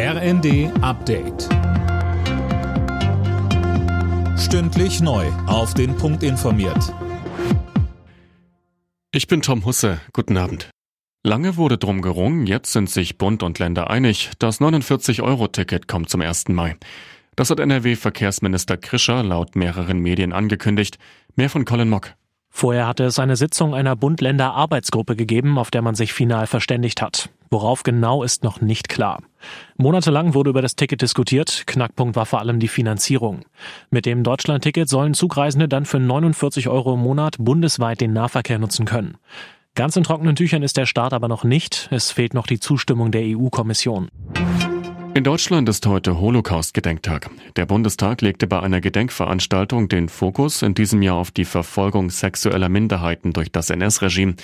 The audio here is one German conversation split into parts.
RND Update. Stündlich neu. Auf den Punkt informiert. Ich bin Tom Husse. Guten Abend. Lange wurde drum gerungen, jetzt sind sich Bund und Länder einig. Das 49-Euro-Ticket kommt zum 1. Mai. Das hat NRW-Verkehrsminister Krischer laut mehreren Medien angekündigt. Mehr von Colin Mock. Vorher hatte es eine Sitzung einer Bund-Länder-Arbeitsgruppe gegeben, auf der man sich final verständigt hat. Worauf genau ist noch nicht klar. Monatelang wurde über das Ticket diskutiert. Knackpunkt war vor allem die Finanzierung. Mit dem Deutschland-Ticket sollen Zugreisende dann für 49 Euro im Monat bundesweit den Nahverkehr nutzen können. Ganz in trockenen Tüchern ist der Start aber noch nicht. Es fehlt noch die Zustimmung der EU-Kommission. In Deutschland ist heute Holocaust-Gedenktag. Der Bundestag legte bei einer Gedenkveranstaltung den Fokus in diesem Jahr auf die Verfolgung sexueller Minderheiten durch das NS-Regime.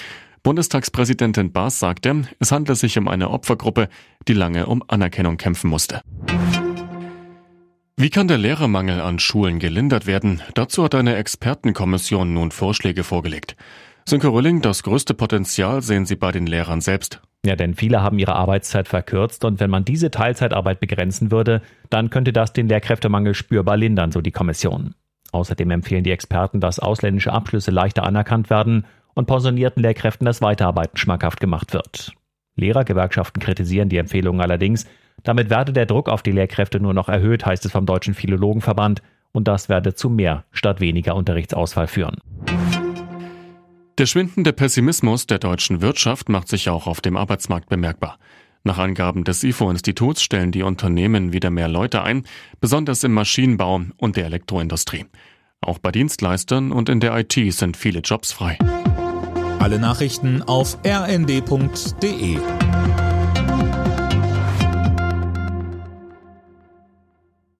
Bundestagspräsidentin Baas sagte, es handle sich um eine Opfergruppe, die lange um Anerkennung kämpfen musste. Wie kann der Lehrermangel an Schulen gelindert werden? Dazu hat eine Expertenkommission nun Vorschläge vorgelegt. Sönke Rülling, das größte Potenzial sehen Sie bei den Lehrern selbst. Ja, denn viele haben ihre Arbeitszeit verkürzt und wenn man diese Teilzeitarbeit begrenzen würde, dann könnte das den Lehrkräftemangel spürbar lindern, so die Kommission. Außerdem empfehlen die Experten, dass ausländische Abschlüsse leichter anerkannt werden und pensionierten Lehrkräften das Weiterarbeiten schmackhaft gemacht wird. Lehrergewerkschaften kritisieren die Empfehlungen allerdings. Damit werde der Druck auf die Lehrkräfte nur noch erhöht, heißt es vom Deutschen Philologenverband, und das werde zu mehr statt weniger Unterrichtsausfall führen. Der schwindende Pessimismus der deutschen Wirtschaft macht sich auch auf dem Arbeitsmarkt bemerkbar. Nach Angaben des IFO-Instituts stellen die Unternehmen wieder mehr Leute ein, besonders im Maschinenbau und der Elektroindustrie. Auch bei Dienstleistern und in der IT sind viele Jobs frei. Alle Nachrichten auf rnd.de